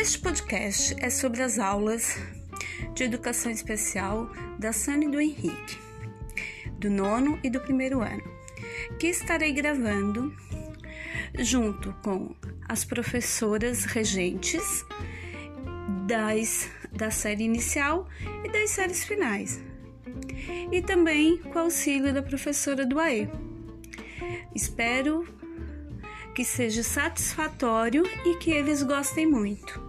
Este podcast é sobre as aulas de educação especial da Sani e do Henrique, do nono e do primeiro ano, que estarei gravando junto com as professoras regentes das, da série inicial e das séries finais, e também com o auxílio da professora do AE. Espero que seja satisfatório e que eles gostem muito.